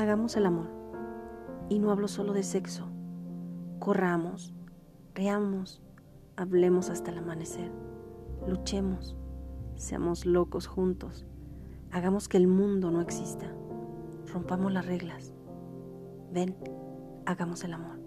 hagamos el amor. Y no hablo solo de sexo. Corramos, reamos, hablemos hasta el amanecer. Luchemos, seamos locos juntos. Hagamos que el mundo no exista. Rompamos las reglas. Ven, hagamos el amor.